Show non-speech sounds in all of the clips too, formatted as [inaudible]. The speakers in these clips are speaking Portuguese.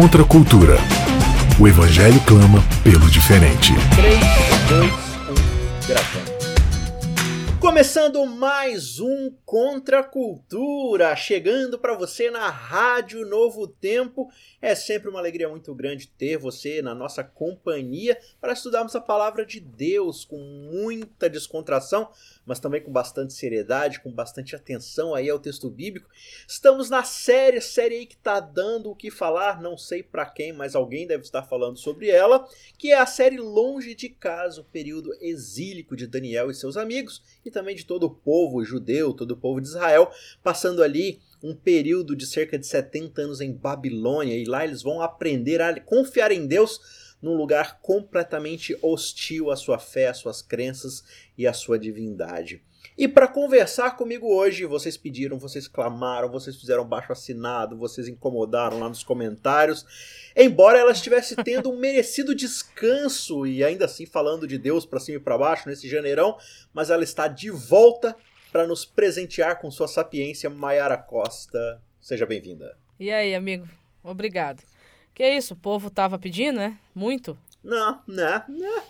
Contra a cultura. O Evangelho clama pelo diferente. 3, 2, 1, gravando. Começando mais um Contra a Cultura, chegando para você na Rádio Novo Tempo. É sempre uma alegria muito grande ter você na nossa companhia para estudarmos a palavra de Deus com muita descontração, mas também com bastante seriedade, com bastante atenção aí ao texto bíblico. Estamos na série, série aí que está dando o que falar, não sei para quem, mas alguém deve estar falando sobre ela, que é a série Longe de Casa, o período exílico de Daniel e seus amigos e também de todo o povo judeu, todo o povo de Israel, passando ali um período de cerca de 70 anos em Babilônia e lá eles vão aprender a confiar em Deus num lugar completamente hostil à sua fé, às suas crenças e à sua divindade. E para conversar comigo hoje, vocês pediram, vocês clamaram, vocês fizeram baixo assinado, vocês incomodaram lá nos comentários. Embora ela estivesse tendo um [laughs] merecido descanso e ainda assim falando de Deus para cima e para baixo nesse janeirão, mas ela está de volta para nos presentear com sua sapiência, Maiara Costa. Seja bem-vinda. E aí, amigo? Obrigado. Que isso, o povo tava pedindo, né? Muito? Não, né, né.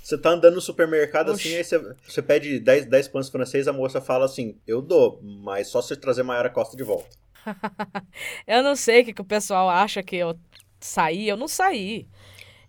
Você tá andando no supermercado Oxi. assim, aí você, você pede 10, 10 pães francês, a moça fala assim, eu dou, mas só se trazer Maiara Costa de volta. [laughs] eu não sei o que, que o pessoal acha que eu saí, eu não saí.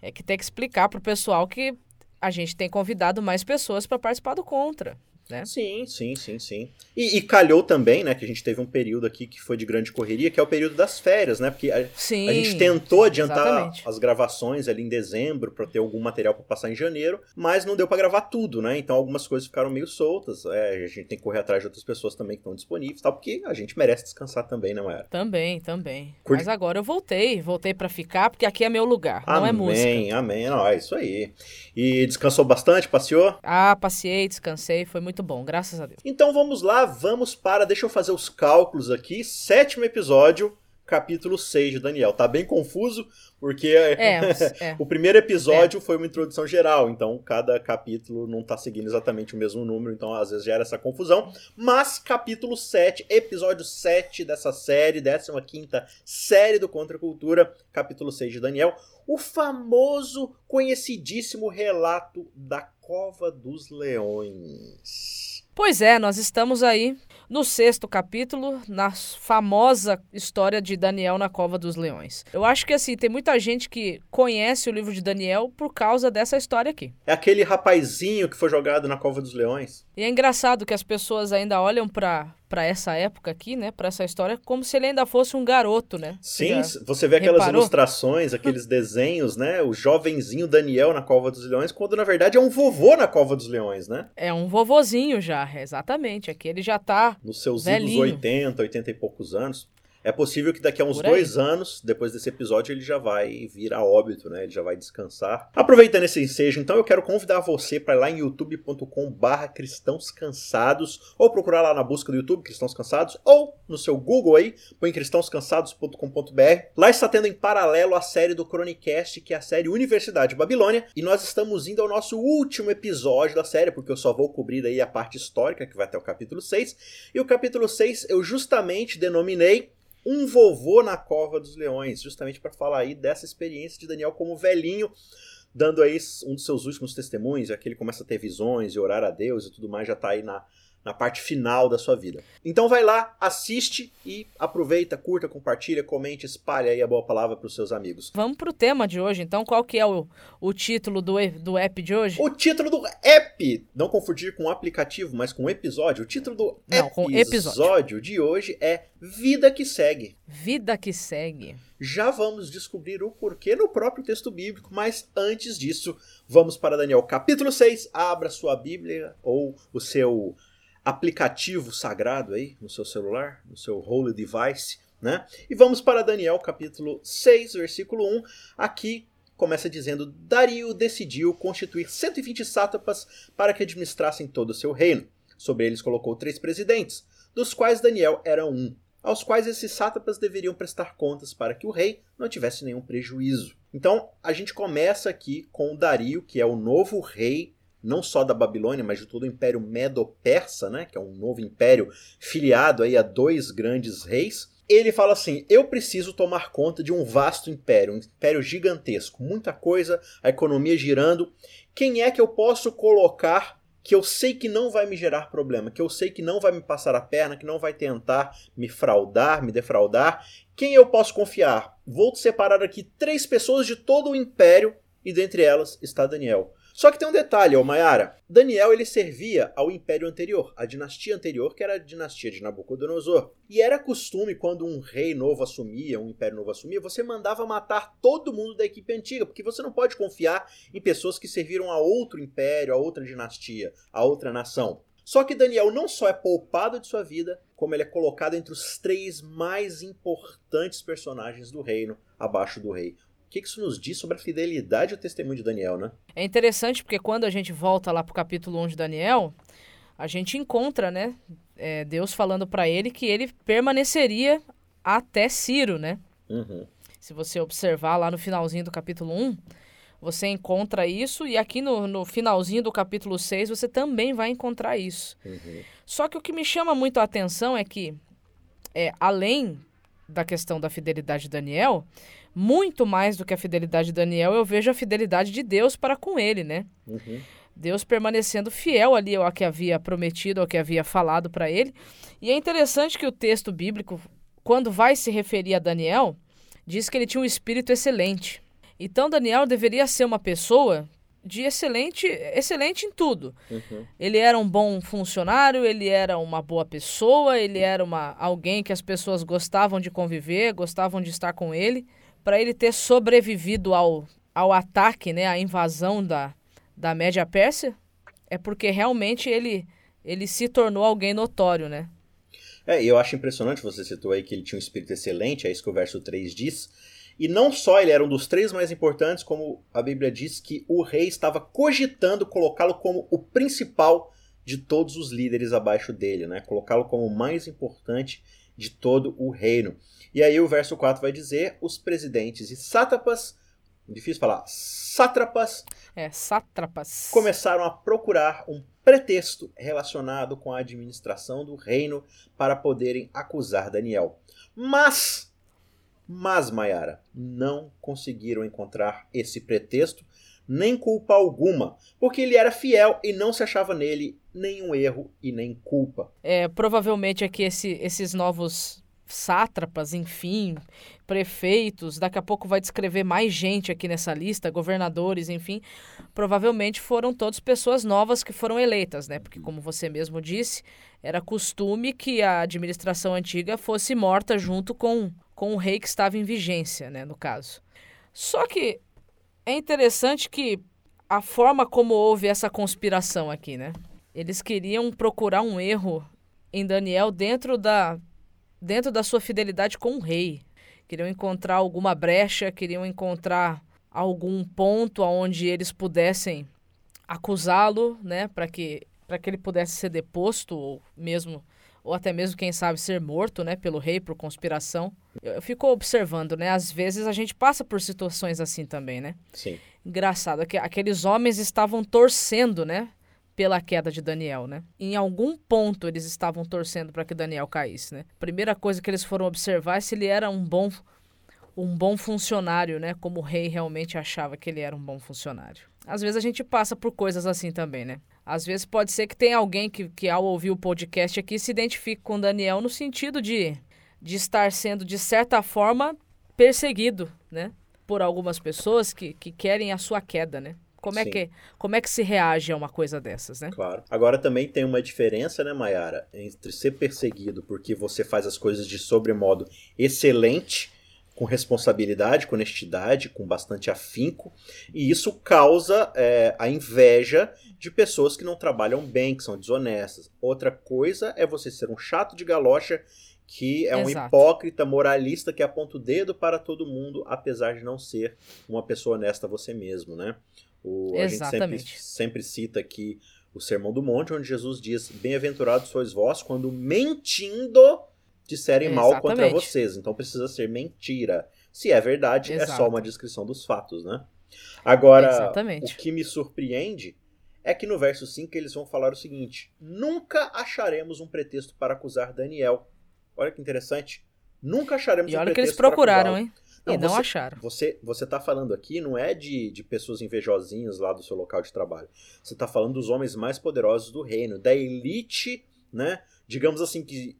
É que tem que explicar pro pessoal que a gente tem convidado mais pessoas para participar do Contra né? Sim, sim, sim, sim. E, e, calhou também, né, que a gente teve um período aqui que foi de grande correria, que é o período das férias, né? Porque a, sim, a gente tentou adiantar exatamente. as gravações ali em dezembro para ter algum material para passar em janeiro, mas não deu para gravar tudo, né? Então algumas coisas ficaram meio soltas. É, a gente tem que correr atrás de outras pessoas também que estão disponíveis, tal, porque a gente merece descansar também, não é? Também, também. Mas agora eu voltei, voltei para ficar, porque aqui é meu lugar, amém, não é música. Amém, amém, não, é isso aí. E descansou bastante, passeou? Ah, passei, descansei, foi muito muito bom, graças a Deus. Então vamos lá, vamos para. Deixa eu fazer os cálculos aqui. Sétimo episódio, capítulo 6 de Daniel. Tá bem confuso, porque é, [laughs] é. o primeiro episódio é. foi uma introdução geral, então cada capítulo não tá seguindo exatamente o mesmo número, então às vezes gera essa confusão. Mas capítulo 7, episódio 7 dessa série, 15 série do Contra a Cultura, capítulo 6 de Daniel, o famoso, conhecidíssimo relato da Cova dos Leões. Pois é, nós estamos aí no sexto capítulo, na famosa história de Daniel na Cova dos Leões. Eu acho que assim, tem muita gente que conhece o livro de Daniel por causa dessa história aqui. É aquele rapazinho que foi jogado na Cova dos Leões. E é engraçado que as pessoas ainda olham para para essa época aqui, né, para essa história, como se ele ainda fosse um garoto, né? Sim, você, você vê aquelas reparou? ilustrações, aqueles [laughs] desenhos, né, o jovenzinho Daniel na Cova dos Leões, quando na verdade é um vovô na Cova dos Leões, né? É um vovozinho já, exatamente, aqui ele já tá nos seus velhinho. 80, 80 e poucos anos. É possível que daqui a uns dois anos, depois desse episódio, ele já vai vir a óbito, né? Ele já vai descansar. Aproveitando esse ensejo, então, eu quero convidar você para ir lá em youtube.com barra cristãos cansados, ou procurar lá na busca do YouTube, Cristãos Cansados, ou no seu Google aí, põe cristãoscansados.com.br. Lá está tendo em paralelo a série do Chronicast, que é a série Universidade Babilônia, e nós estamos indo ao nosso último episódio da série, porque eu só vou cobrir aí a parte histórica, que vai até o capítulo 6, e o capítulo 6 eu justamente denominei um vovô na cova dos leões, justamente para falar aí dessa experiência de Daniel como velhinho, dando aí um dos seus últimos testemunhos, que ele começa a ter visões e orar a Deus e tudo mais, já está aí na, na parte final da sua vida. Então vai lá, assiste e aproveita, curta, compartilha, comente, espalhe aí a boa palavra para os seus amigos. Vamos pro tema de hoje, então. Qual que é o, o título do, do app de hoje? O título do app, não confundir com o aplicativo, mas com o episódio. O título do não, episódio, episódio de hoje é Vida que Segue. Vida que Segue. Já vamos descobrir o porquê no próprio texto bíblico, mas antes disso, vamos para Daniel capítulo 6. Abra sua Bíblia ou o seu aplicativo sagrado aí no seu celular, no seu holy device, né? E vamos para Daniel capítulo 6, versículo 1. Aqui começa dizendo: Dario decidiu constituir 120 sátrapas para que administrassem todo o seu reino. Sobre eles colocou três presidentes, dos quais Daniel era um, aos quais esses sátrapas deveriam prestar contas para que o rei não tivesse nenhum prejuízo. Então, a gente começa aqui com Dario, que é o novo rei não só da Babilônia, mas de todo o Império Medo-Persa, né, que é um novo império filiado aí a dois grandes reis. ele fala assim: eu preciso tomar conta de um vasto império, um império gigantesco, muita coisa, a economia girando. Quem é que eu posso colocar que eu sei que não vai me gerar problema, que eu sei que não vai me passar a perna, que não vai tentar me fraudar, me defraudar? Quem eu posso confiar? Vou separar aqui três pessoas de todo o império e dentre elas está Daniel. Só que tem um detalhe, ó, Mayara. Daniel ele servia ao império anterior, a dinastia anterior, que era a dinastia de Nabucodonosor. E era costume, quando um rei novo assumia, um império novo assumia, você mandava matar todo mundo da equipe antiga, porque você não pode confiar em pessoas que serviram a outro império, a outra dinastia, a outra nação. Só que Daniel não só é poupado de sua vida, como ele é colocado entre os três mais importantes personagens do reino, abaixo do rei. O que isso nos diz sobre a fidelidade ao testemunho de Daniel, né? É interessante porque quando a gente volta lá para o capítulo 1 de Daniel, a gente encontra, né, é, Deus falando para ele que ele permaneceria até Ciro, né? Uhum. Se você observar lá no finalzinho do capítulo 1, você encontra isso, e aqui no, no finalzinho do capítulo 6 você também vai encontrar isso. Uhum. Só que o que me chama muito a atenção é que, é, além da questão da fidelidade de Daniel, muito mais do que a fidelidade de Daniel, eu vejo a fidelidade de Deus para com ele, né? Uhum. Deus permanecendo fiel ali ao que havia prometido, ao que havia falado para ele. E é interessante que o texto bíblico, quando vai se referir a Daniel, diz que ele tinha um espírito excelente. Então Daniel deveria ser uma pessoa de excelente, excelente em tudo. Uhum. Ele era um bom funcionário, ele era uma boa pessoa, ele era uma alguém que as pessoas gostavam de conviver, gostavam de estar com ele para ele ter sobrevivido ao, ao ataque, né, à invasão da, da Média Pérsia, é porque realmente ele, ele se tornou alguém notório, né? É, eu acho impressionante, você citou aí que ele tinha um espírito excelente, é isso que o verso 3 diz. E não só ele era um dos três mais importantes, como a Bíblia diz que o rei estava cogitando colocá-lo como o principal de todos os líderes abaixo dele, né? Colocá-lo como o mais importante de todo o reino. E aí o verso 4 vai dizer: os presidentes e sátrapas, difícil falar, sátrapas, É, sátrapas. começaram a procurar um pretexto relacionado com a administração do reino para poderem acusar Daniel. Mas, mas Mayara, não conseguiram encontrar esse pretexto, nem culpa alguma, porque ele era fiel e não se achava nele nenhum erro e nem culpa. É, provavelmente aqui esse, esses novos sátrapas, enfim, prefeitos, daqui a pouco vai descrever mais gente aqui nessa lista, governadores, enfim, provavelmente foram todos pessoas novas que foram eleitas, né? Porque como você mesmo disse, era costume que a administração antiga fosse morta junto com, com o rei que estava em vigência, né, no caso. Só que é interessante que a forma como houve essa conspiração aqui, né? Eles queriam procurar um erro em Daniel dentro da dentro da sua fidelidade com o rei. Queriam encontrar alguma brecha, queriam encontrar algum ponto onde eles pudessem acusá-lo, né, para que para que ele pudesse ser deposto ou mesmo ou até mesmo quem sabe ser morto, né, pelo rei por conspiração. Eu, eu fico observando, né, às vezes a gente passa por situações assim também, né? Sim. Engraçado, que aqueles homens estavam torcendo, né, pela queda de Daniel, né? Em algum ponto eles estavam torcendo para que Daniel caísse, né? Primeira coisa que eles foram observar é se ele era um bom um bom funcionário, né? Como o rei realmente achava que ele era um bom funcionário. Às vezes a gente passa por coisas assim também, né? Às vezes pode ser que tenha alguém que, que ao ouvir o podcast aqui se identifique com Daniel no sentido de, de estar sendo, de certa forma, perseguido, né? Por algumas pessoas que, que querem a sua queda, né? Como é, que, como é que se reage a uma coisa dessas, né? Claro. Agora também tem uma diferença, né, Mayara, entre ser perseguido porque você faz as coisas de sobremodo excelente, com responsabilidade, com honestidade, com bastante afinco, e isso causa é, a inveja de pessoas que não trabalham bem, que são desonestas. Outra coisa é você ser um chato de galocha que é um Exato. hipócrita, moralista que aponta o dedo para todo mundo, apesar de não ser uma pessoa honesta você mesmo, né? O, a gente sempre, sempre cita aqui o Sermão do Monte, onde Jesus diz: Bem-aventurados sois vós quando mentindo disserem mal contra Exatamente. vocês. Então precisa ser mentira. Se é verdade, é só Exato. uma descrição dos fatos, né? Agora, Exatamente. o que me surpreende é que no verso 5 eles vão falar o seguinte: Nunca acharemos um pretexto para acusar Daniel. Olha que interessante. Nunca acharemos E um olha que eles pretexto procuraram, hein? Não, e não você- acharam. Você, você tá falando aqui não é de, de pessoas invejosinhas lá do seu local de trabalho. Você tá falando dos homens mais poderosos do reino, da elite, né? Digamos assim que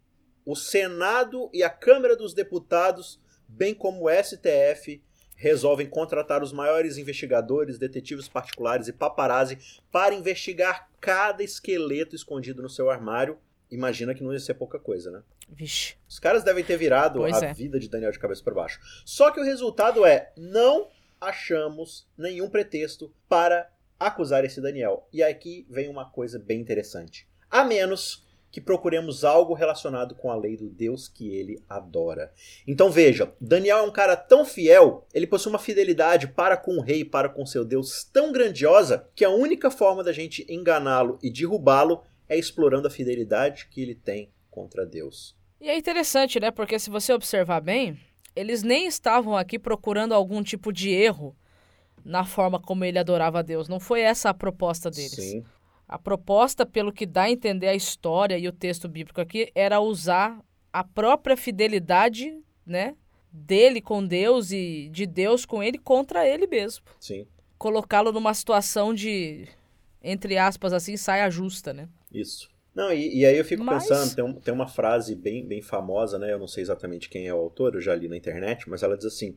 o Senado e a Câmara dos Deputados, bem como o STF, resolvem contratar os maiores investigadores, detetives particulares e paparazzi para investigar cada esqueleto escondido no seu armário. Imagina que não ia ser pouca coisa, né? Vixe. Os caras devem ter virado Pois a é. vida de Daniel de cabeça para baixo. Só que o resultado é: não achamos nenhum pretexto para acusar esse Daniel. E aqui vem uma coisa bem interessante. A menos que procuremos algo relacionado com a lei do Deus que ele adora. Então veja, Daniel é um cara tão fiel, ele possui uma fidelidade para com o rei, para com seu Deus tão grandiosa, que a única forma da gente enganá-lo e derrubá-lo é explorando a fidelidade que ele tem contra Deus. E é interessante, né? Porque se você observar bem, eles nem estavam aqui procurando algum tipo de erro na forma como ele adorava a Deus. Não foi essa a proposta deles. Sim, A proposta, pelo que dá a entender a história e o texto bíblico aqui, era usar a própria fidelidade, né? Dele com Deus e de Deus com ele contra ele mesmo. sim. Colocá-lo numa situação de, entre aspas, assim, saia justa, né? Isso. Não, e, e aí eu fico Mas- pensando, tem, um- tem uma frase bem, bem famosa, né? Eu não sei exatamente quem é o autor, eu já li na internet, mas ela diz assim: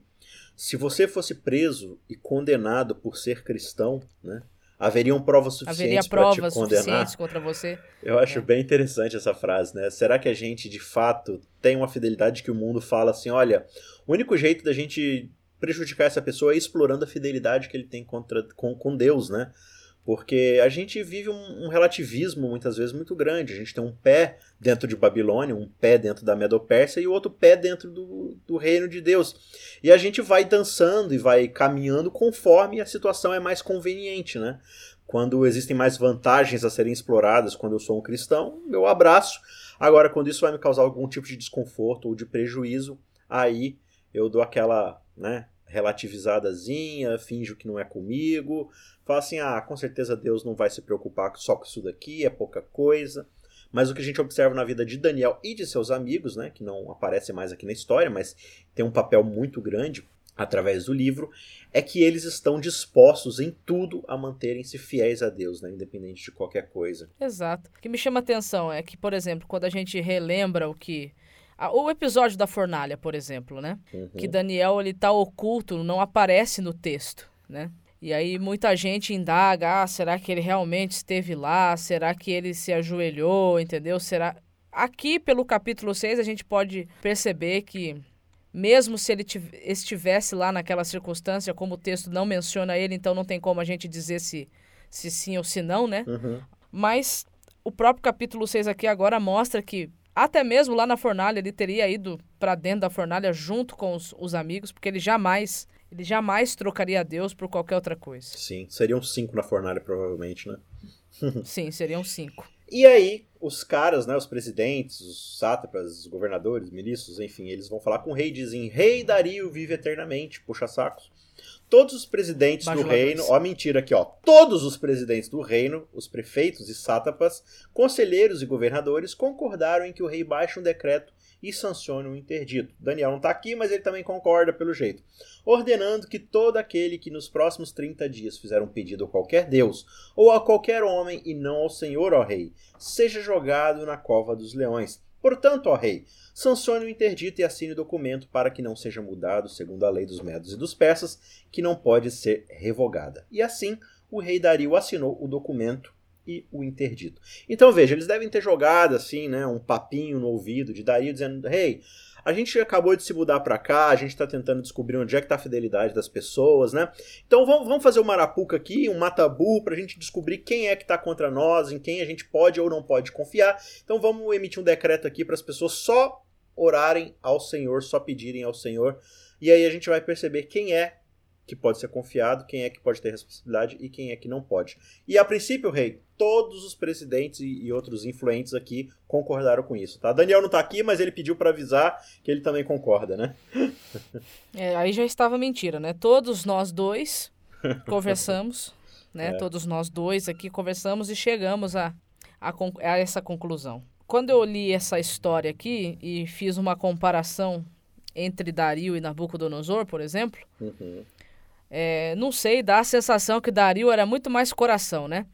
se você fosse preso e condenado por ser cristão, né? Haveriam provas Haveria suficientes para te condenar. suficientes contra você. Eu acho É. bem interessante essa frase, né? Será que a gente, de fato, tem uma fidelidade que o mundo fala assim: olha, o único jeito da gente prejudicar essa pessoa é explorando a fidelidade que ele tem contra, com, com Deus, né? Porque a gente vive um, um relativismo muitas vezes muito grande. A gente tem um pé dentro de Babilônia, um pé dentro da Medo-Pérsia e o outro pé dentro do, do reino de Deus. E a gente vai dançando e vai caminhando conforme a situação é mais conveniente, né? Quando existem mais vantagens a serem exploradas, quando eu sou um cristão, eu abraço. Agora, quando isso vai me causar algum tipo de desconforto ou de prejuízo, aí eu dou aquela, né, relativizadazinha, finjo que não é comigo, falo assim: ah, com certeza Deus não vai se preocupar só com isso daqui, é pouca coisa. Mas o que a gente observa na vida de Daniel e de seus amigos, né, que não aparecem mais aqui na história, mas tem um papel muito grande através do livro, é que eles estão dispostos em tudo a manterem-se fiéis a Deus, né, independente de qualquer coisa. Exato. O que me chama a atenção é que, por exemplo, quando a gente relembra o que. O episódio da fornalha, por exemplo, né? Uhum. Que Daniel ele tá oculto, não aparece no texto, né? E aí muita gente indaga, ah, será que ele realmente esteve lá? Será que ele se ajoelhou, entendeu? Será Aqui pelo capítulo 6 a gente pode perceber que mesmo se ele tiv- estivesse lá naquela circunstância, como o texto não menciona ele, então não tem como a gente dizer se se sim ou se não, né? Uhum. Mas o próprio capítulo 6 aqui agora mostra que até mesmo lá na fornalha ele teria ido para dentro da fornalha junto com os, os amigos, porque ele jamais, ele jamais trocaria Deus por qualquer outra coisa. Sim, seriam cinco na fornalha, provavelmente, né? [laughs] Sim, seriam cinco. E aí, os caras, né, os presidentes, os sátrapas, os governadores, ministros, enfim, eles vão falar com o rei e dizem: Rei Dario vive eternamente, puxa sacos. Todos os presidentes do Bajuladores. reino, ó, mentira aqui, ó. Todos os presidentes do reino, os prefeitos e sátrapas, conselheiros e governadores concordaram em que o rei baixe um decreto e sancione o interdito. Daniel não tá aqui, mas ele também concorda pelo jeito. Ordenando que todo aquele que nos próximos 30 dias fizer um pedido a qualquer deus, ou a qualquer homem e não ao senhor, ó rei, seja jogado na cova dos leões. Portanto, ó rei, sancione o interdito e assine o documento para que não seja mudado segundo a lei dos medos e dos persas, que não pode ser revogada. E assim, o rei Dario assinou o documento e o interdito. Então veja, eles devem ter jogado assim, né, um papinho no ouvido de Dario dizendo: "Rei, a gente acabou de se mudar para cá, a gente está tentando descobrir onde é que está a fidelidade das pessoas, né? Então vamos, vamos fazer uma arapuca aqui, um matabu, para a gente descobrir quem é que está contra nós, em quem a gente pode ou não pode confiar. Então vamos emitir um decreto aqui para as pessoas só orarem ao Senhor, só pedirem ao Senhor. E aí a gente vai perceber quem é que pode ser confiado, quem é que pode ter responsabilidade e quem é que não pode. E a princípio, rei, todos os presidentes e, e outros influentes aqui concordaram com isso, tá? Daniel não tá aqui, mas ele pediu para avisar que ele também concorda, né? [laughs] É, aí já estava mentira, né? Todos nós dois conversamos, [laughs] né? É. Todos nós dois aqui conversamos e chegamos a, a, a essa conclusão. quando eu li essa história aqui e fiz uma comparação entre Dario e Nabucodonosor, por exemplo, Uhum. é, não sei, dá a sensação que Dario era muito mais coração, né?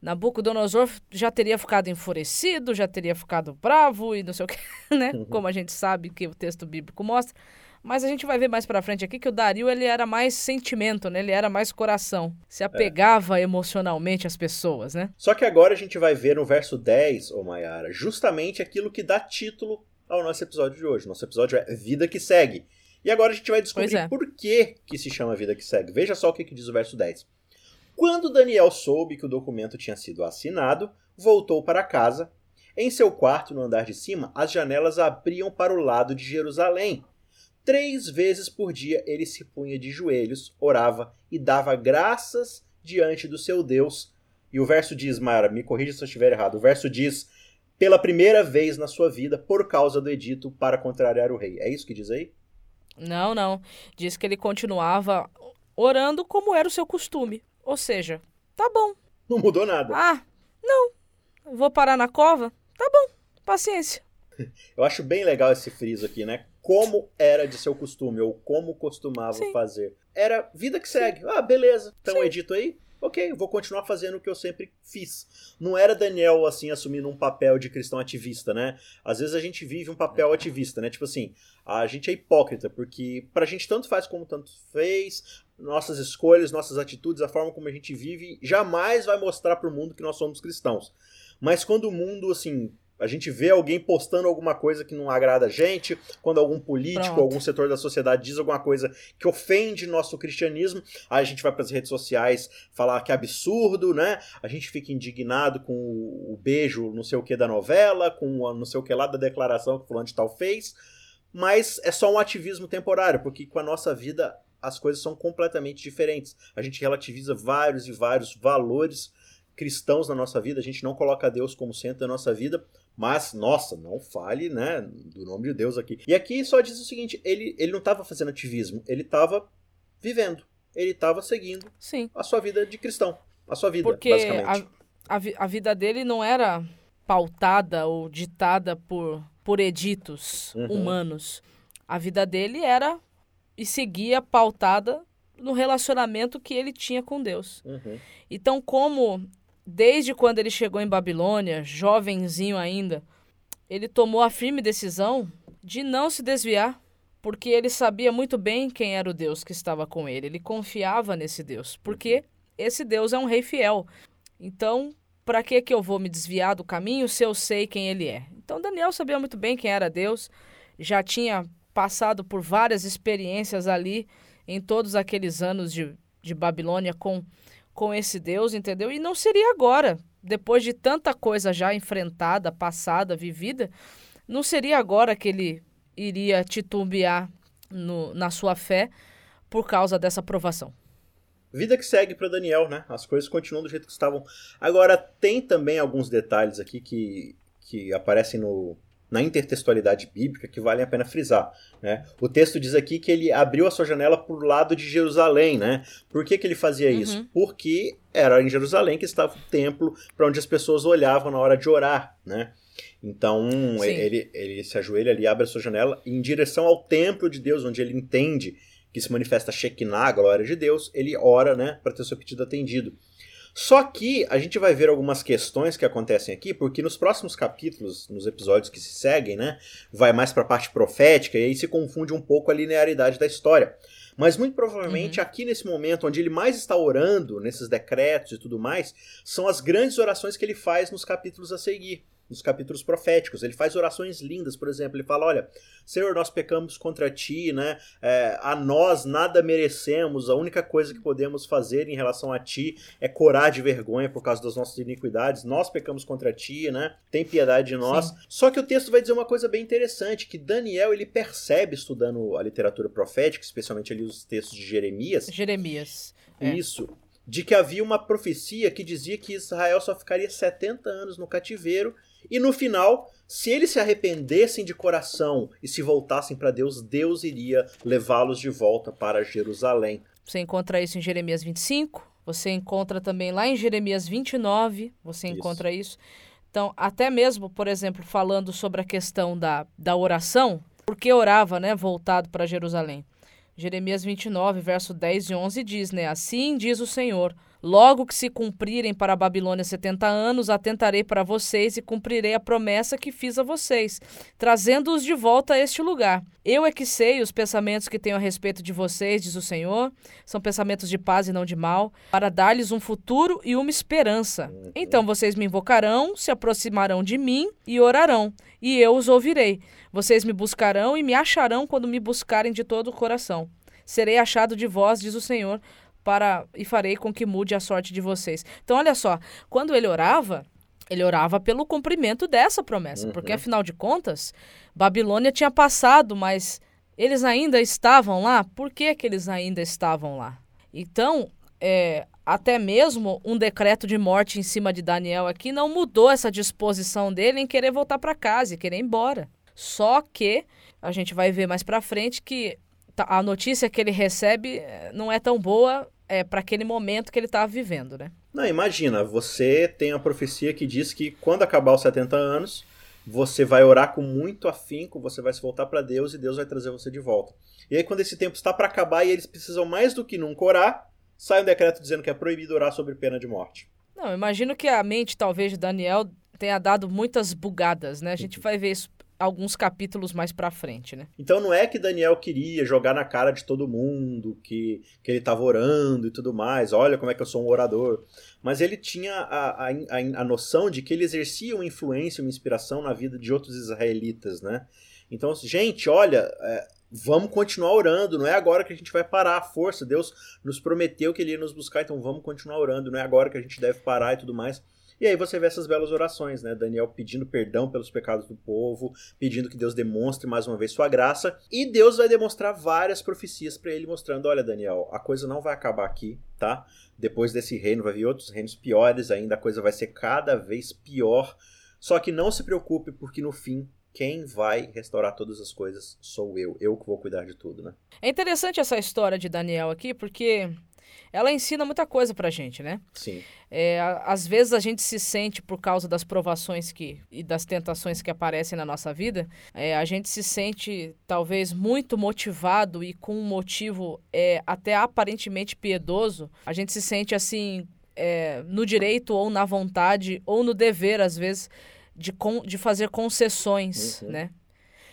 Nabucodonosor já teria ficado enfurecido, já teria ficado bravo e não sei o que, [laughs] né? Como a gente sabe que o texto bíblico mostra. Mas a gente vai ver mais pra frente aqui que o Dario ele era mais sentimento, né? Ele era mais coração. Se apegava emocionalmente às pessoas, né? Só que agora a gente vai ver no verso 10, ô Mayara, justamente aquilo que dá título ao nosso episódio de hoje. Nosso episódio é Vida que Segue. E agora a gente vai descobrir é. por que, que se chama Vida que Segue. Veja só o que, que diz o verso 10. Quando Daniel soube que o documento tinha sido assinado, voltou para casa. Em seu quarto, no andar de cima, as janelas abriam para o lado de Jerusalém. Três vezes por dia ele se punha de joelhos, orava e dava graças diante do seu Deus. E o verso diz, Mara, me corrija se eu estiver errado. O verso diz, pela primeira vez na sua vida, por causa do edito para contrariar o rei. É isso que diz aí? Não, não. Diz que ele continuava orando como era o seu costume. Ou seja, tá bom. Não mudou nada. Ah, não. Vou parar na cova? Tá bom. Paciência. [laughs] Eu acho bem legal esse friso aqui, né? Como era de seu costume, ou como costumava Sim. fazer. Era vida que segue. Ah, beleza. Então o edito aí? Ok, vou continuar fazendo o que eu sempre fiz. Não era Daniel, assim, assumindo um papel de cristão ativista, né? Às vezes a gente vive um papel ativista, né? Tipo assim, a gente é hipócrita, porque pra gente tanto faz como tanto fez, nossas escolhas, nossas atitudes, a forma como a gente vive, jamais vai mostrar pro mundo que nós somos cristãos. Mas quando o mundo, assim, a gente vê alguém postando alguma coisa que não agrada a gente, quando algum político, Pronto. algum setor da sociedade diz alguma coisa que ofende nosso cristianismo, aí a gente vai para as redes sociais falar que é absurdo, né? A gente fica indignado com o o beijo não sei o que da novela, com a não sei o que lá da declaração que o fulano de tal fez, mas é só um ativismo temporário, porque com a nossa vida as coisas são completamente diferentes. A gente relativiza vários e vários valores cristãos na nossa vida, a gente não coloca Deus como centro da nossa vida, mas, nossa, não fale, né, do nome de Deus aqui. E aqui só diz o seguinte, ele, ele não estava fazendo ativismo, ele estava vivendo, ele estava seguindo Sim. a sua vida de cristão, a sua vida, Porque basicamente. a, a, a vida dele não era pautada ou ditada por, por editos Uhum. humanos. A vida dele era e seguia pautada no relacionamento que ele tinha com Deus. Uhum. Então, como desde quando ele chegou em Babilônia, jovenzinho ainda, ele tomou a firme decisão de não se desviar, porque ele sabia muito bem quem era o Deus que estava com ele. Ele confiava nesse Deus, porque esse Deus é um rei fiel. Então, para que que eu vou me desviar do caminho se eu sei quem ele é? Então, Daniel sabia muito bem quem era Deus, já tinha passado por várias experiências ali em todos aqueles anos de, de Babilônia com com esse Deus, entendeu? E não seria agora, depois de tanta coisa já enfrentada, passada, vivida, não seria agora que ele iria titubear no, na sua fé por causa dessa provação. Vida que segue para Daniel, né? As coisas continuam do jeito que estavam. Agora, tem também alguns detalhes aqui que, que aparecem no, na intertextualidade bíblica que valem a pena frisar. Né? O texto diz aqui que ele abriu a sua janela para o lado de Jerusalém. Né? Por que, que ele fazia Uhum. isso? Porque era em Jerusalém que estava o templo para onde as pessoas olhavam na hora de orar. Né? Então, Sim. ele, ele se ajoelha ali, abre a sua janela em direção ao templo de Deus, onde ele entende que se manifesta Shekinah, a glória de Deus, ele ora, né, para ter seu pedido atendido. Só que a gente vai ver algumas questões que acontecem aqui, porque nos próximos capítulos, nos episódios que se seguem, né, vai mais para a parte profética e aí se confunde um pouco a linearidade da história. Mas muito provavelmente aqui nesse momento onde ele mais está orando, nesses decretos e tudo mais, são as grandes orações que ele faz nos capítulos a seguir, nos capítulos proféticos. Ele faz orações lindas, por exemplo, ele fala: Olha, Senhor, nós pecamos contra ti, né? É, a nós nada merecemos, a única coisa que podemos fazer em relação a ti é corar de vergonha por causa das nossas iniquidades. Nós pecamos contra ti, né? Tem piedade de nós. Sim. Só que o texto vai dizer uma coisa bem interessante, que Daniel ele percebe estudando a literatura profética, especialmente ali os textos de Jeremias, Jeremias. É. isso, de que havia uma profecia que dizia que Israel só ficaria 70 anos no cativeiro e no final, se eles se arrependessem de coração e se voltassem para Deus, Deus iria levá-los de volta para Jerusalém. Você encontra isso em Jeremias 25, você encontra também lá em Jeremias 29, você Isso. encontra isso. Então, até mesmo, por exemplo, falando sobre a questão da, da oração, porque orava, né, voltado para Jerusalém. Jeremias 29, verso 10 e 11 diz, né, assim diz o Senhor, Logo que se cumprirem para a Babilônia setenta anos, atentarei para vocês e cumprirei a promessa que fiz a vocês, trazendo-os de volta a este lugar. Eu é que sei os pensamentos que tenho a respeito de vocês, diz o Senhor. São pensamentos de paz e não de mal, para dar-lhes um futuro e uma esperança. Então vocês me invocarão, se aproximarão de mim e orarão, e eu os ouvirei. Vocês me buscarão e me acharão quando me buscarem de todo o coração. Serei achado de vós, diz o Senhor, para e farei com que mude a sorte de vocês. Então, olha só, quando ele orava, ele orava pelo cumprimento dessa promessa, uhum. porque afinal de contas, Babilônia tinha passado, mas eles ainda estavam lá. Por que, que eles ainda estavam lá? Então, é, até mesmo um decreto de morte em cima de Daniel aqui não mudou essa disposição dele em querer voltar para casa e querer ir embora. Só que a gente vai ver mais para frente que a notícia que ele recebe eh, não é tão boa é, para aquele momento que ele estava vivendo, né? Não, imagina, você tem a profecia que diz que quando acabar os 70 anos, você vai orar com muito afinco, você vai se voltar para Deus e Deus vai trazer você de volta. E aí, quando esse tempo está para acabar e eles precisam mais do que nunca orar, sai um decreto dizendo que é proibido orar sobre pena de morte. Não, imagino que a mente, talvez, de Daniel tenha dado muitas bugadas, né? A gente vai ver isso alguns capítulos mais para frente, né? Então não é que Daniel queria jogar na cara de todo mundo que, que ele estava orando e tudo mais, olha como é que eu sou um orador. Mas ele tinha a, a, a, noção de que ele exercia uma influência, uma inspiração na vida de outros israelitas, né? Então, gente, olha, é, vamos continuar orando, não é agora que a gente vai parar a força. Deus nos prometeu que ele ia nos buscar, então vamos continuar orando, não é agora que a gente deve parar e tudo mais. E aí você vê essas belas orações, né? Daniel pedindo perdão pelos pecados do povo, pedindo que Deus demonstre mais uma vez sua graça, e Deus vai demonstrar várias profecias para ele, mostrando: olha, Daniel, a coisa não vai acabar aqui, tá? Depois desse reino vai vir outros reinos piores ainda, a coisa vai ser cada vez pior. Só que não se preocupe, porque no fim quem vai restaurar todas as coisas sou eu. Eu que vou cuidar de tudo, né? É interessante essa história de Daniel aqui, porque ela ensina muita coisa pra gente, né? Sim. É, às vezes a gente se sente, por causa das provações que, e das tentações que aparecem na nossa vida, é, a gente se sente talvez muito motivado e com um motivo é, até aparentemente piedoso. A gente se sente assim, é, no direito ou na vontade ou no dever, às vezes, de, con de fazer concessões, uhum. né?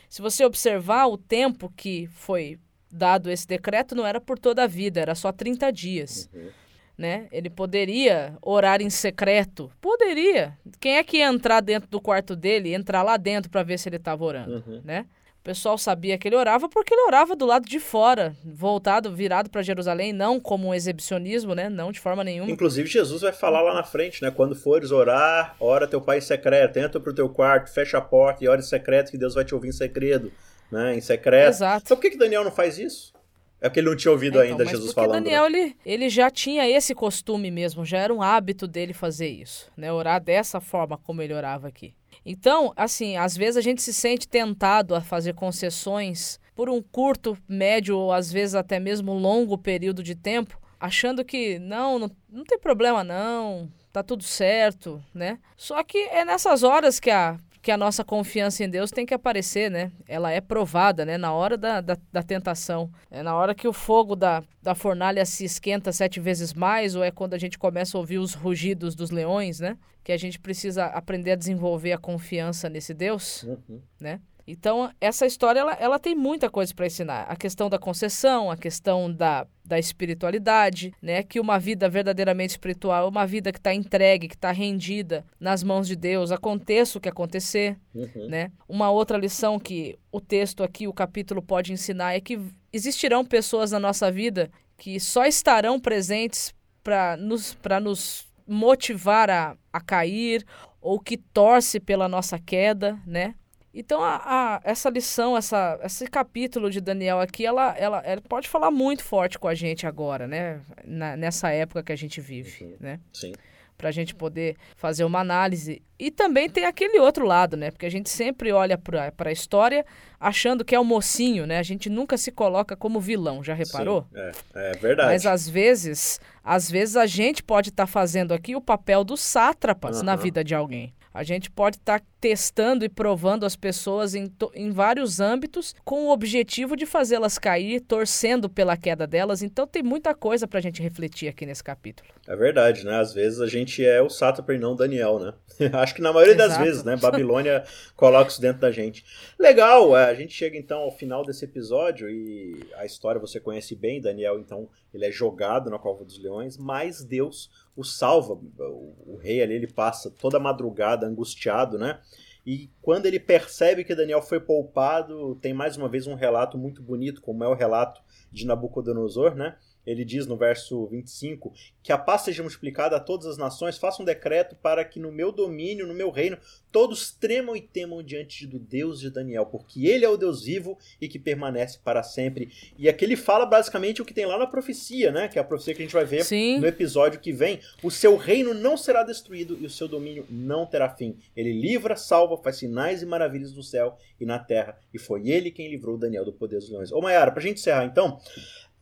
Se você observar o tempo que foi dado esse decreto, não era por toda a vida, era só 30 dias. Uhum. Né? Ele poderia orar em secreto? Poderia. Quem é que ia entrar dentro do quarto dele, entrar lá dentro para ver se ele estava orando, uhum. né? O pessoal sabia que ele orava porque ele orava do lado de fora, voltado, virado para Jerusalém, não como um exibicionismo, né? Não de forma nenhuma. Inclusive Jesus vai falar lá na frente, né? Quando fores orar, ora teu pai em secreto, entra pro teu quarto, fecha a porta e ora em secreto que Deus vai te ouvir em segredo né, em secreto. Exato. Então por que, que Daniel não faz isso? É porque ele não tinha ouvido é, então, ainda Jesus falando. Daniel né? ele, ele já tinha esse costume mesmo, já era um hábito dele fazer isso, né? Orar dessa forma como ele orava aqui. Então, assim, às vezes a gente se sente tentado a fazer concessões por um curto, médio ou às vezes até mesmo longo período de tempo, achando que não, não, não tem problema não, tá tudo certo, né? Só que é nessas horas que a que a nossa confiança em Deus tem que aparecer, né? Ela é provada, né? Na hora da, da, da, tentação. É na hora que o fogo da, da fornalha se esquenta sete vezes mais, ou é quando a gente começa a ouvir os rugidos dos leões, né? Que a gente precisa aprender a desenvolver a confiança nesse Deus, uhum. né? Então, essa história ela, ela tem muita coisa para ensinar. A questão da concessão, a questão da, da espiritualidade, né? Que uma vida verdadeiramente espiritual é uma vida que está entregue, que está rendida nas mãos de Deus, aconteça o que acontecer, uhum. né? Uma outra lição que o texto aqui, o capítulo pode ensinar é que existirão pessoas na nossa vida que só estarão presentes para nos, nos motivar a, a cair ou que torce pela nossa queda, né? Então, a, a, essa lição, essa, esse capítulo de Daniel aqui, ela, ela, ela pode falar muito forte com a gente agora, né? Na, nessa época que a gente vive, uhum. né? Sim. Pra gente poder fazer uma análise. E também tem aquele outro lado, né? Porque a gente sempre olha pra, pra história achando que é o mocinho, né? A gente nunca se coloca como vilão, já reparou? Sim, é, é verdade. Mas às vezes, às vezes a gente pode estar tá fazendo aqui o papel dos sátrapas uhum. na vida de alguém. A gente pode estar tá testando e provando as pessoas em, em vários âmbitos com o objetivo de fazê-las cair, torcendo pela queda delas. Então tem muita coisa para a gente refletir aqui nesse capítulo. É verdade, né? Às vezes a gente é o Sátrape e não Daniel, né? [laughs] Acho que na maioria Exato. das vezes, né? [laughs] Babilônia coloca isso dentro da gente. Legal, é, a gente chega então ao final desse episódio e a história você conhece bem, Daniel, então ele é jogado na cova dos leões, mas Deus o salva. O, o rei ali ele passa toda a madrugada angustiado, né? E quando ele percebe que Daniel foi poupado, tem mais uma vez um relato muito bonito, como é o relato de Nabucodonosor, né? Ele diz no verso 25 que a paz seja multiplicada a todas as nações, faça um decreto para que no meu domínio, no meu reino, todos tremam e temam diante do Deus de Daniel, porque ele é o Deus vivo e que permanece para sempre. E aqui ele fala basicamente o que tem lá na profecia, né? Que é a profecia que a gente vai ver Sim. no episódio que vem. O seu reino não será destruído e o seu domínio não terá fim. Ele livra, salva, faz sinais e maravilhas no céu e na terra. E foi ele quem livrou Daniel do poder dos leões. Ô Mayara, pra gente encerrar então,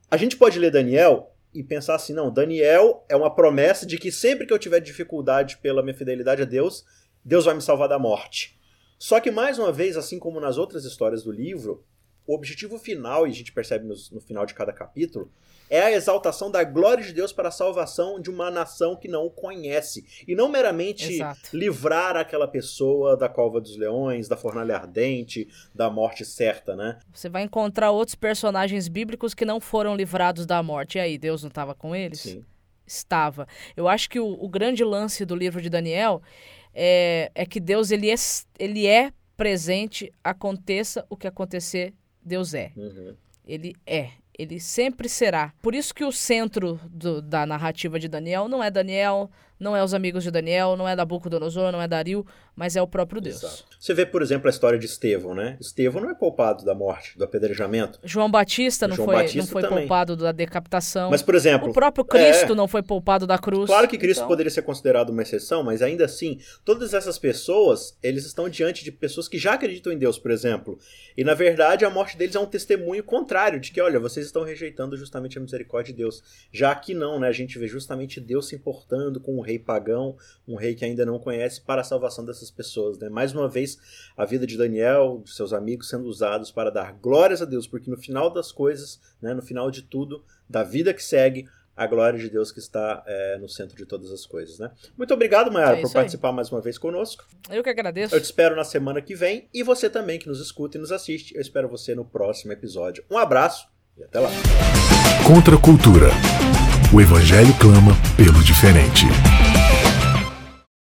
a gente pode ler Daniel e pensar assim, não, Daniel é uma promessa de que sempre que eu tiver dificuldade pela minha fidelidade a Deus, Deus vai me salvar da morte. Só que mais uma vez, assim como nas outras histórias do livro, o objetivo final, e a gente percebe no, no final de cada capítulo, é a exaltação da glória de Deus para a salvação de uma nação que não o conhece. E não meramente Exato. livrar aquela pessoa da cova dos leões, da fornalha ardente, da morte certa, né? Você vai encontrar outros personagens bíblicos que não foram livrados da morte. E aí, Deus não estava com eles? Sim. Estava. Eu acho que o, o grande lance do livro de Daniel é, é que Deus ele é, ele é presente, aconteça o que acontecer, Deus é. Uhum. Ele é ele sempre será. Por isso que o centro do, da narrativa de Daniel não é Daniel, não é os amigos de Daniel, não é Nabucodonosor, não é Dario, mas é o próprio Deus. Exato. Você vê, por exemplo, a história de Estevão, né? Estevão não é poupado da morte, do apedrejamento. João Batista não João foi, Batista não foi poupado da decapitação. Mas, por exemplo... O próprio Cristo é... não foi poupado da cruz. Claro que Cristo então... poderia ser considerado uma exceção, mas ainda assim, todas essas pessoas, eles estão diante de pessoas que já acreditam em Deus, por exemplo. E, na verdade, a morte deles é um testemunho contrário de que, olha, vocês estão rejeitando justamente a misericórdia de Deus. Já que não, né? A gente vê justamente Deus se importando com o rei pagão, um rei que ainda não conhece, para a salvação dessas pessoas. Né? Mais uma vez, a vida de Daniel, de seus amigos, sendo usados para dar glórias a Deus, porque no final das coisas, né, no final de tudo, da vida que segue, a glória de Deus que está é, no centro de todas as coisas, né? Muito obrigado, Mayara, é por participar mais uma vez conosco. Eu que agradeço. Eu te espero na semana que vem e você também que nos escuta e nos assiste. Eu espero você no próximo episódio. Um abraço e até lá. Contra a cultura. O evangelho clama pelo diferente.